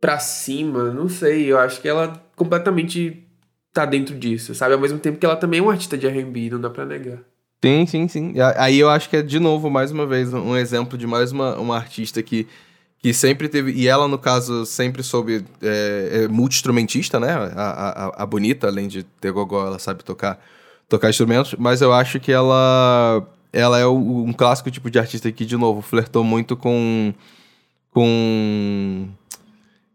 pra cima, não sei, eu acho que ela completamente tá dentro disso, sabe? Ao mesmo tempo que ela também é uma artista de R&B, não dá pra negar. Sim, sim, sim. Aí eu acho que é, de novo, mais uma vez, um exemplo de mais uma, uma artista que, que sempre teve... E ela, no caso, sempre soube... É, é multi-instrumentista, né? A, a, a Bonita, além de ter gogó, ela sabe tocar, tocar instrumentos. Mas eu acho que ela... Ela é um clássico tipo de artista que, de novo, flertou muito com com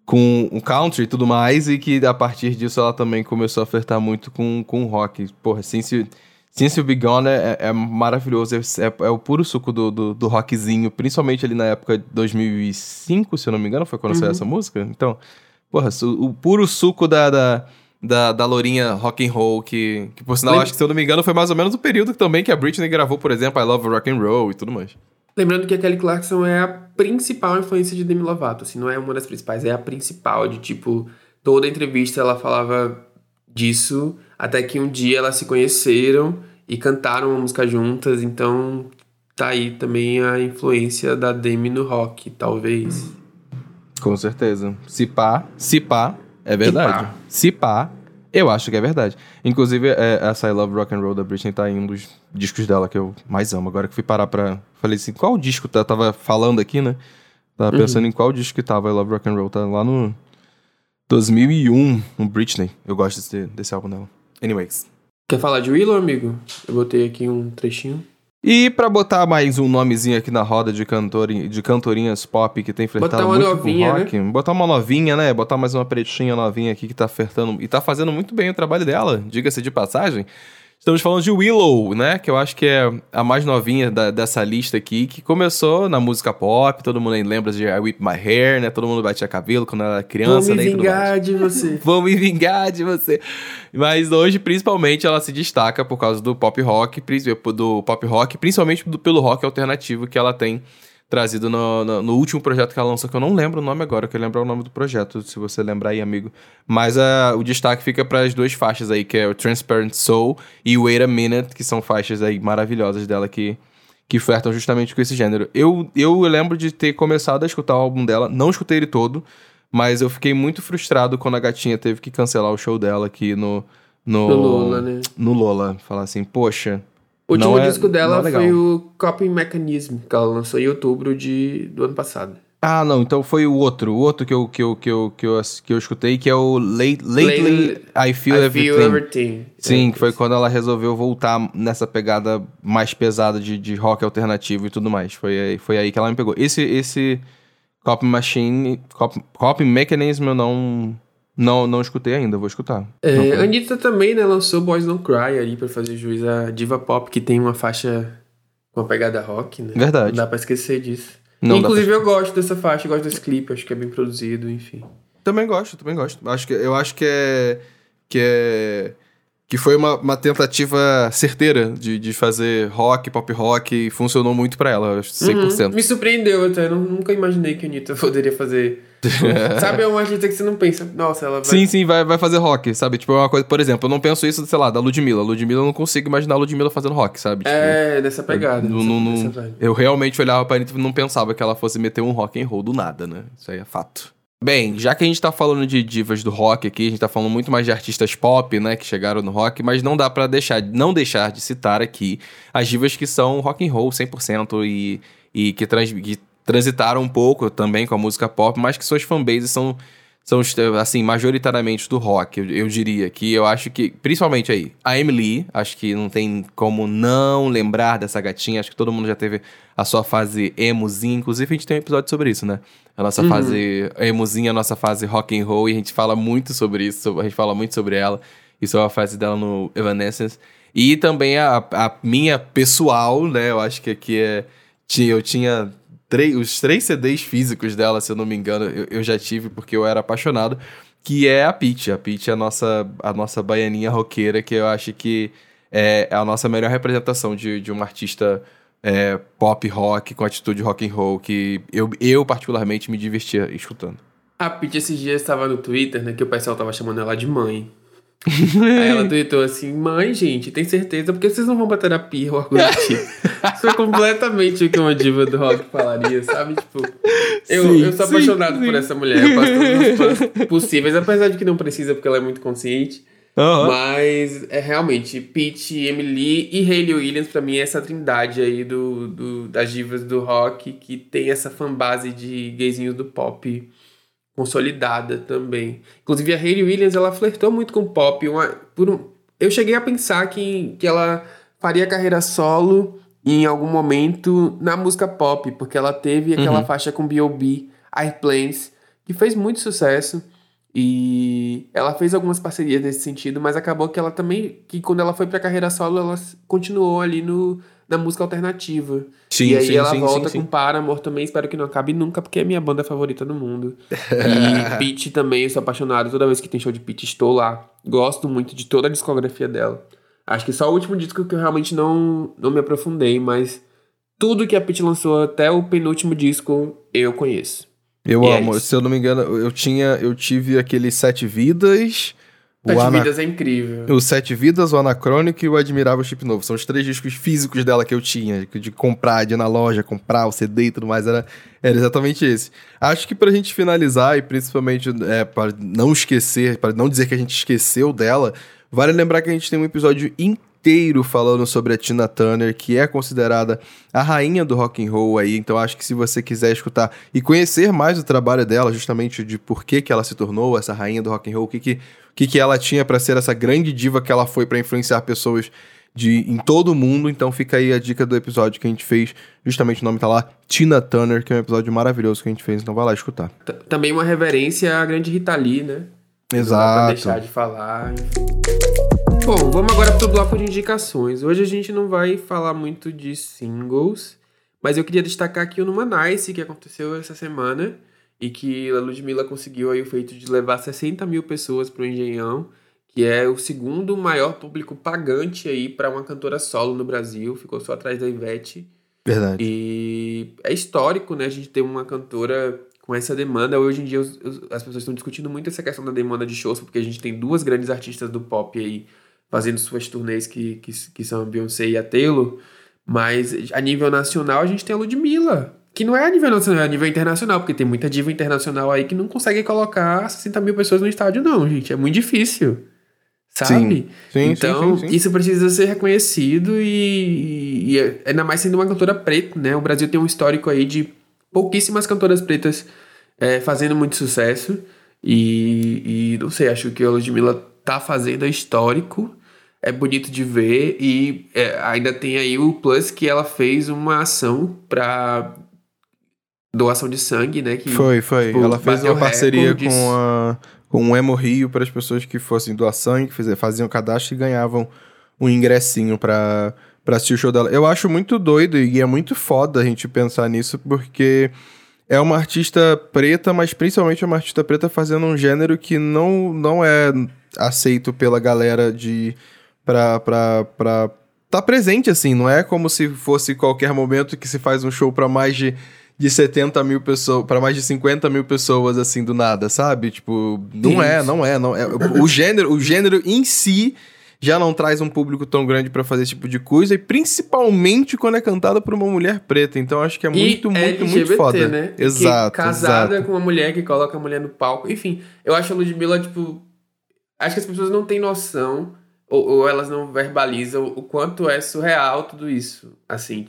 com o country e tudo mais, e que a partir disso ela também começou a flertar muito com, com o rock. Porra, Since, Since You Be Gone é, é maravilhoso, é, é, é, o puro suco do, do, do, rockzinho, principalmente ali na época de 2005, se eu não me engano, foi quando uhum. saiu essa música. Então, porra, o puro suco da, da, da, da lourinha rock and roll, que, que por sinal, Lembra... acho que se eu não me engano, foi mais ou menos o período também que a Britney gravou, por exemplo, I Love Rock and Roll e tudo mais. Lembrando que a Kelly Clarkson é a principal influência de Demi Lovato, assim, não é uma das principais, é a principal, de tipo, toda entrevista ela falava disso, até que um dia elas se conheceram e cantaram uma música juntas, então tá aí também a influência da Demi no rock, talvez. Com certeza. Se pá, se pá, é verdade. Se pá, eu acho que é verdade. Inclusive, é, essa I Love Rock and Roll da Britney tá em um dos discos dela que eu mais amo. Agora que fui parar pra... Falei assim, qual disco tá? Tava falando aqui, né? Tava uhum. pensando em qual disco que tava I Love Rock and Roll. Tá lá no 2001, no Britney. Eu gosto desse, desse álbum dela. Anyways. Quer falar de Willow, amigo? Eu botei aqui um trechinho. E para botar mais um nomezinho aqui na roda de, cantor, de cantorinhas pop que tem flertado muito novinha, com rock, né? botar uma novinha, né? Botar mais uma pretinha novinha aqui que tá flertando e tá fazendo muito bem o trabalho dela, diga-se de passagem. Estamos falando de Willow, né? Que eu acho que é a mais novinha da, dessa lista aqui, que começou na música pop, todo mundo lembra de I Whip My Hair, né? Todo mundo batia cabelo quando era criança, Vou me né? vingar de você. Vou me vingar de você. Mas hoje, principalmente, ela se destaca por causa do pop rock, do pop rock, principalmente pelo rock alternativo que ela tem trazido no, no, no, último projeto que ela lançou, que eu não lembro o nome agora, eu quero lembrar o nome do projeto, se você lembrar aí, amigo. Mas uh, o destaque fica para as duas faixas aí, que é o Transparent Soul e Wait a Minute, que são faixas aí maravilhosas dela que, que flertam justamente com esse gênero. Eu, eu lembro de ter começado a escutar o álbum dela, não escutei ele todo, mas eu fiquei muito frustrado quando a gatinha teve que cancelar o show dela aqui no... No, no Lola, né? No Lola. Falar assim, poxa, o último é, disco dela é foi o Coping Mechanism, que ela lançou em outubro de, do ano passado. Ah, não, então foi o outro, o outro que eu, que eu, que eu, que eu, que eu escutei, que é o Late, Lately I Feel, I everything. feel everything. Sim, é, que foi quando ela resolveu voltar nessa pegada mais pesada de, de rock alternativo e tudo mais. Foi aí, foi aí que ela me pegou. Esse, esse Copy Machine, Copy, Copy Mechanism eu não, não, não escutei ainda, vou escutar. É, a Anitta também, né, lançou Boys Don't Cry ali pra fazer juiz a Diva Pop, que tem uma faixa com a pegada rock, né? Verdade. Não dá pra esquecer disso. Não Inclusive pra... eu gosto dessa faixa, gosto desse clipe, acho que é bem produzido, enfim. Também gosto, também gosto. Acho que, eu acho que é... Que é que foi uma, uma tentativa certeira de, de fazer rock, pop rock, e funcionou muito para ela, 100%. Uhum. Me surpreendeu até, nunca imaginei que a Anitta poderia fazer sabe, é uma artista que você não pensa, nossa, ela vai. Sim, sim, vai, vai fazer rock, sabe? Tipo, é uma coisa, por exemplo, eu não penso isso, sei lá, da Ludmilla. Ludmilla eu não consigo imaginar a Ludmilla fazendo rock, sabe? Tipo, é, dessa pegada. Eu, não, não, eu realmente olhava pra Anitta e não pensava que ela fosse meter um rock and roll do nada, né? Isso aí é fato. Bem, já que a gente tá falando de divas do rock aqui, a gente tá falando muito mais de artistas pop, né, que chegaram no rock, mas não dá para deixar, não deixar de citar aqui as divas que são rock and roll 100% e, e que, trans, que transitaram um pouco também com a música pop, mas que suas fanbases são, são assim, majoritariamente do rock, eu, eu, diria. Que eu acho que, principalmente aí, a Emily, acho que não tem como não lembrar dessa gatinha, acho que todo mundo já teve a sua fase emozinha, inclusive a gente tem um episódio sobre isso, né? A nossa uhum. fase emozinha, a nossa fase rock and roll, e a gente fala muito sobre isso, a gente fala muito sobre ela, e sobre a fase dela no Evanescence. E também a, a minha pessoal, né? Eu acho que aqui é. Eu tinha três, os três CDs físicos dela, se eu não me engano, eu, eu já tive porque eu era apaixonado, que é a Peach. A Peach é a nossa, a nossa baianinha roqueira, que eu acho que é a nossa melhor representação de, de uma artista é, pop rock com atitude rock and roll, que eu, eu particularmente me divertia escutando. A Peach esses dias estava no Twitter, né, que o pessoal tava chamando ela de mãe. Aí ela tweetou assim: Mãe, gente, tem certeza? Porque vocês não vão pra terapia ou algo do tipo. Isso foi completamente o que uma diva do rock falaria, sabe? Tipo, eu, sim, eu sou sim, apaixonado sim. por essa mulher. Eu faço todos os planos possíveis, apesar de que não precisa, porque ela é muito consciente. Uhum. Mas é realmente Pete, Emily e Hayley Williams, pra mim, é essa trindade aí do, do, das divas do rock que tem essa fanbase de gaysinhos do pop consolidada também. Inclusive a Hayley Williams, ela flertou muito com pop. Uma, por um, eu cheguei a pensar que, que ela faria carreira solo em algum momento na música pop, porque ela teve aquela uhum. faixa com B.O.B., Airplanes, que fez muito sucesso. E ela fez algumas parcerias nesse sentido, mas acabou que ela também, que quando ela foi pra carreira solo, ela continuou ali no, na música alternativa. Sim, e aí sim, ela sim, volta sim, com Paramore também, espero que não acabe nunca, porque é minha banda favorita do mundo. e Pete também, eu sou apaixonado, toda vez que tem show de Pete estou lá. Gosto muito de toda a discografia dela. Acho que só o último disco que eu realmente não, não me aprofundei, mas tudo que a Pete lançou até o penúltimo disco eu conheço. Eu e é amo. É Se eu não me engano, eu tinha, eu tive aquele Sete Vidas. Sete Ana... Vidas é incrível. O Sete Vidas, o Anacrônico e o Admirável Chip Novo. São os três discos físicos dela que eu tinha, de comprar, de ir na loja, comprar o CD e tudo mais. Era, era exatamente esse. Acho que pra gente finalizar, e principalmente é, para não esquecer, para não dizer que a gente esqueceu dela, vale lembrar que a gente tem um episódio inteiro falando sobre a Tina Turner, que é considerada a rainha do rock and roll aí. Então acho que se você quiser escutar e conhecer mais o trabalho dela, justamente de por que, que ela se tornou essa rainha do rock and roll, o que que, que, que ela tinha para ser essa grande diva que ela foi para influenciar pessoas de em todo o mundo. Então fica aí a dica do episódio que a gente fez. Justamente o nome tá lá, Tina Turner, que é um episódio maravilhoso que a gente fez. Então vai lá escutar. Também uma reverência à grande Rita Lee, né? Exato. Não deixar de falar. Bom, vamos agora pro bloco de indicações. Hoje a gente não vai falar muito de singles, mas eu queria destacar aqui o Numa Nice, que aconteceu essa semana, e que a Ludmilla conseguiu aí o feito de levar 60 mil pessoas pro Engenhão, que é o segundo maior público pagante aí para uma cantora solo no Brasil, ficou só atrás da Ivete. Verdade. E é histórico, né, a gente ter uma cantora com essa demanda. Hoje em dia os, os, as pessoas estão discutindo muito essa questão da demanda de shows, porque a gente tem duas grandes artistas do pop aí fazendo suas turnês que, que, que são a Beyoncé e a Taylor, mas a nível nacional a gente tem a Ludmilla, que não é a nível nacional, é a nível internacional, porque tem muita diva internacional aí que não consegue colocar 60 mil pessoas no estádio, não, gente. É muito difícil. Sabe? Sim, sim, então, sim, isso precisa ser reconhecido e, e, é, ainda mais sendo uma cantora preta, né? O Brasil tem um histórico aí de pouquíssimas cantoras pretas é, fazendo muito sucesso. E, e não sei, acho que a Ludmilla tá fazendo é histórico é bonito de ver e é, ainda tem aí o plus que ela fez uma ação para doação de sangue, né? Que, foi, foi. Tipo, ela fez uma parceria com, a, com o Emo Rio para as pessoas que fossem doar sangue, faziam cadastro e ganhavam um ingressinho para assistir o show dela. Eu acho muito doido e é muito foda a gente pensar nisso porque é uma artista preta, mas principalmente uma artista preta fazendo um gênero que não, não é aceito pela galera de pra, pra, pra tá presente, assim. Não é como se fosse qualquer momento que se faz um show para mais de, de 70 mil pessoas, para mais de 50 mil pessoas, assim, do nada, sabe? Tipo, não é, não é, não é. O gênero, o gênero em si já não traz um público tão grande para fazer esse tipo de coisa, e principalmente quando é cantada por uma mulher preta. Então acho que é muito, e muito, LGBT, muito foda. Né? Exato. Que casada exato. com uma mulher que coloca a mulher no palco. Enfim, eu acho a Ludmilla, tipo. Acho que as pessoas não têm noção ou, ou elas não verbalizam o quanto é surreal tudo isso. Assim,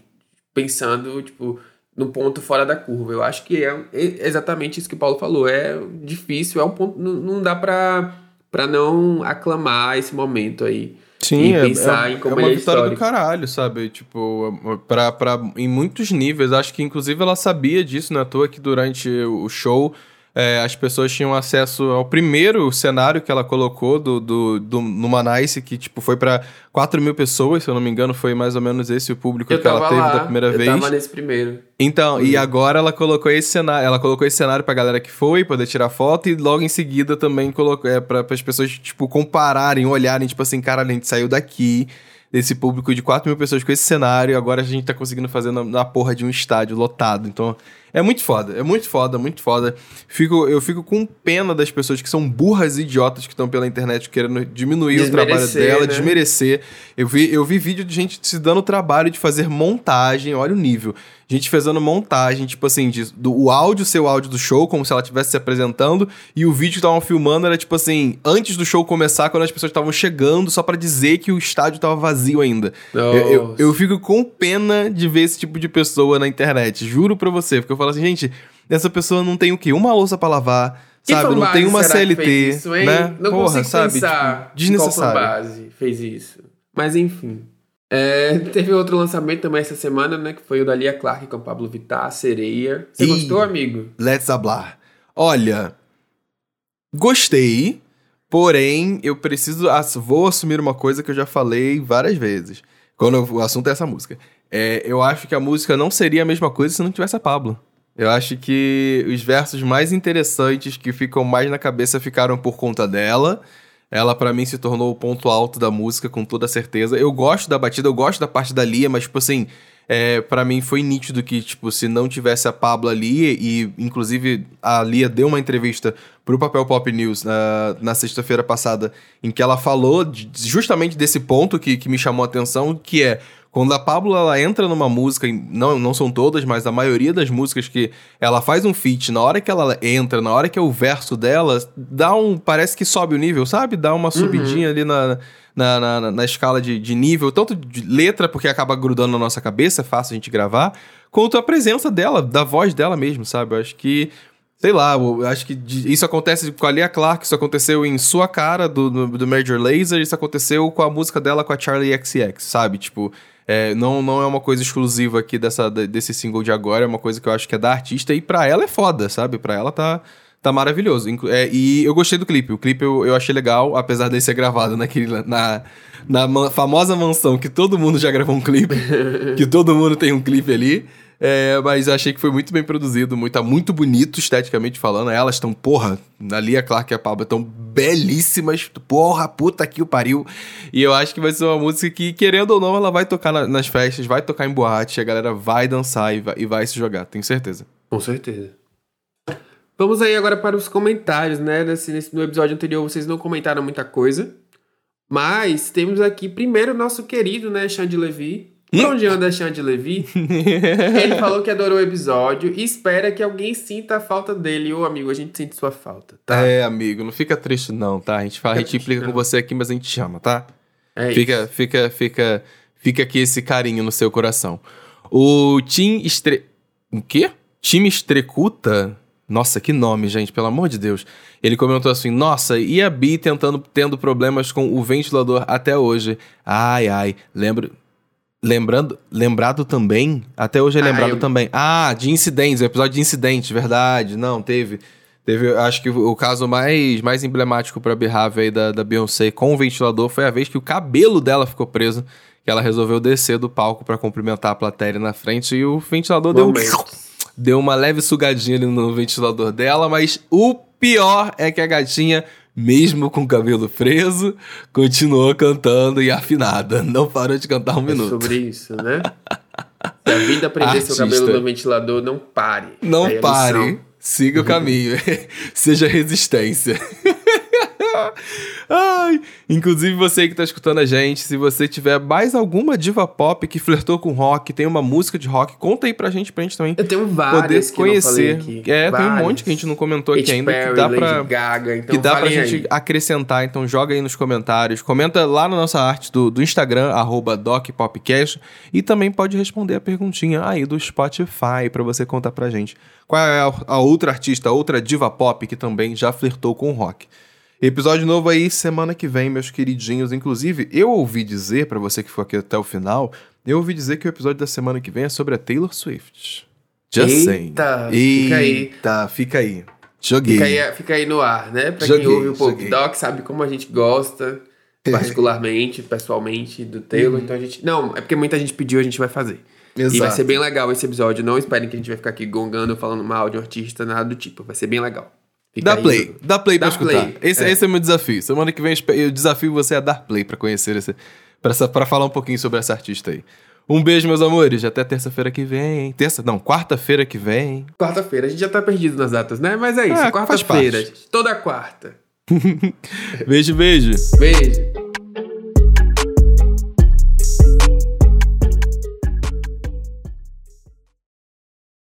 pensando, tipo, no ponto fora da curva. Eu acho que é exatamente isso que o Paulo falou. É difícil, é um ponto. Não, não dá pra, pra não aclamar esse momento aí. Sim, e é, pensar é, em como é uma é vitória histórico. do caralho, sabe? Tipo, pra, pra, em muitos níveis. Acho que inclusive ela sabia disso, não é à toa que durante o show é, as pessoas tinham acesso ao primeiro cenário que ela colocou do, do, do Numanice, que tipo, foi para 4 mil pessoas, se eu não me engano, foi mais ou menos esse o público eu que ela teve lá, da primeira eu vez. Eu tava nesse primeiro. Então, uhum. e agora ela colocou esse cenário, ela colocou esse cenário pra galera que foi, poder tirar foto, e logo em seguida também colocou, é, pra, as pessoas, tipo, compararem, olharem, tipo assim, cara, a gente saiu daqui desse público de 4 mil pessoas com esse cenário, agora a gente tá conseguindo fazer na, na porra de um estádio lotado. Então, é muito foda, é muito foda, muito foda. Fico, eu fico com pena das pessoas que são burras e idiotas que estão pela internet querendo diminuir o trabalho dela, né? desmerecer. Eu vi, eu vi vídeo de gente se dando o trabalho de fazer montagem, olha o nível gente fazendo montagem, tipo assim, de, do, o áudio ser o áudio do show, como se ela estivesse se apresentando, e o vídeo que estavam filmando era tipo assim, antes do show começar, quando as pessoas estavam chegando, só para dizer que o estádio tava vazio ainda. Eu, eu, eu, fico com pena de ver esse tipo de pessoa na internet, juro pra você, porque eu falo assim, gente, essa pessoa não tem o quê? Uma louça para lavar. sabe, não tem uma CLT, isso, né? Não Porra, consigo sabe? pensar tipo, desnecessário. Qual base fez isso. Mas enfim. É, teve outro lançamento também essa semana, né? Que foi o da Lia Clark com o Pablo Vittar, Sereia. Você e... gostou, amigo? Let's hablar. Olha, gostei, porém eu preciso. Vou assumir uma coisa que eu já falei várias vezes. Quando o assunto é essa música. É, eu acho que a música não seria a mesma coisa se não tivesse a Pablo. Eu acho que os versos mais interessantes que ficam mais na cabeça ficaram por conta dela. Ela, para mim, se tornou o ponto alto da música, com toda certeza. Eu gosto da batida, eu gosto da parte da Lia, mas, tipo assim, é, para mim foi nítido que, tipo, se não tivesse a Pablo ali, e inclusive a Lia deu uma entrevista pro Papel Pop News na, na sexta-feira passada, em que ela falou de, justamente desse ponto que, que me chamou a atenção, que é quando a Pablo ela entra numa música, não, não são todas, mas a maioria das músicas que ela faz um feat, na hora que ela entra, na hora que é o verso dela, dá um. Parece que sobe o nível, sabe? Dá uma uhum. subidinha ali na, na, na, na, escala de, de nível, tanto de letra, porque acaba grudando na nossa cabeça, é fácil a gente gravar, quanto a presença dela, da voz dela mesmo, sabe? Eu acho que sei lá, acho que isso acontece com a Lia Clark, isso aconteceu em Sua Cara, do, do, do Major Laser, isso aconteceu com a música dela com a Charlie XX, sabe? Tipo, é, não, não é uma coisa exclusiva aqui dessa, desse single de agora, é uma coisa que eu acho que é da artista e pra ela é foda, sabe? Pra ela tá, tá maravilhoso. É, e eu gostei do clipe. O clipe eu, eu achei legal, apesar de ser gravado naquele, na, na famosa mansão que todo mundo já gravou um clipe, que todo mundo tem um clipe ali. É, mas achei que foi muito bem produzido, muito, tá muito bonito esteticamente falando. Elas estão, porra, a Clark e a Pablo estão belíssimas, porra, puta que o pariu. E eu acho que vai ser uma música que, querendo ou não, ela vai tocar na, nas festas, vai tocar em boate, a galera vai dançar e vai, e vai se jogar, tenho certeza. Com certeza. Vamos aí agora para os comentários, né? Nesse, nesse, no episódio anterior vocês não comentaram muita coisa. Mas temos aqui primeiro o nosso querido, né, Xande Levi, onde anda Xande Levi? Ele falou que adorou o episódio e espera que alguém sinta a falta dele. Ô, amigo, a gente sente sua falta, tá? É, amigo, não fica triste não, tá? A gente, fala, a gente implica não. com você aqui, mas a gente chama, tá? É fica, isso. Fica, fica, fica aqui esse carinho no seu coração. O Tim Estre... O quê? Time Estrecuta? Nossa, que nome, gente, pelo amor de Deus. Ele comentou assim: Nossa, e a Bi tentando, tendo problemas com o ventilador até hoje? Ai, ai, lembro. Lembrando, lembrado também, até hoje é ah, lembrado eu... também. Ah, de incidentes, o episódio de incidentes, verdade. Não, teve. Teve, acho que o caso mais, mais emblemático pra Behave aí da, da Beyoncé com o ventilador foi a vez que o cabelo dela ficou preso, que ela resolveu descer do palco para cumprimentar a plateia na frente e o ventilador deu, deu uma leve sugadinha ali no ventilador dela, mas o pior é que a gatinha mesmo com o cabelo preso, continuou cantando e afinada. Não parou de cantar um é minuto. sobre isso, né? Se a vida prender seu cabelo no ventilador, não pare. Não é pare. Siga o caminho. Seja resistência. Ai, inclusive você que tá escutando a gente, se você tiver mais alguma diva pop que flertou com rock, tem uma música de rock, conta aí pra gente, pra gente também eu tenho várias poder conhecer. É, várias. tem um monte que a gente não comentou aqui ainda Perry, que dá pra Gaga, então que dá pra gente aí. acrescentar, então joga aí nos comentários, comenta lá na nossa arte do, do Instagram @docpopcast e também pode responder a perguntinha aí do Spotify para você contar pra gente. Qual é a, a outra artista, a outra diva pop que também já flertou com rock? Episódio novo aí semana que vem, meus queridinhos. Inclusive, eu ouvi dizer, para você que ficou aqui até o final, eu ouvi dizer que o episódio da semana que vem é sobre a Taylor Swift. Just Eita, saying. fica aí. Eita, fica aí. Joguei. Fica aí, fica aí no ar, né? Pra joguei, quem ouve o Pop Doc, sabe como a gente gosta, particularmente, pessoalmente, do Taylor. Uhum. Então a gente. Não, é porque muita gente pediu, a gente vai fazer. Exato. E vai ser bem legal esse episódio. Não esperem que a gente vai ficar aqui gongando, falando mal de um artista, nada do tipo. Vai ser bem legal. Fica dá play, dá play dá pra escutar. Play. Esse é. esse é o meu desafio. Semana que vem eu desafio você a dar play pra conhecer esse. Pra, pra falar um pouquinho sobre essa artista aí. Um beijo, meus amores. Até terça-feira que vem. Terça, não, quarta-feira que vem. Quarta-feira. A gente já tá perdido nas datas, né? Mas é isso. É, quarta-feira. Toda quarta. beijo, beijo. Beijo.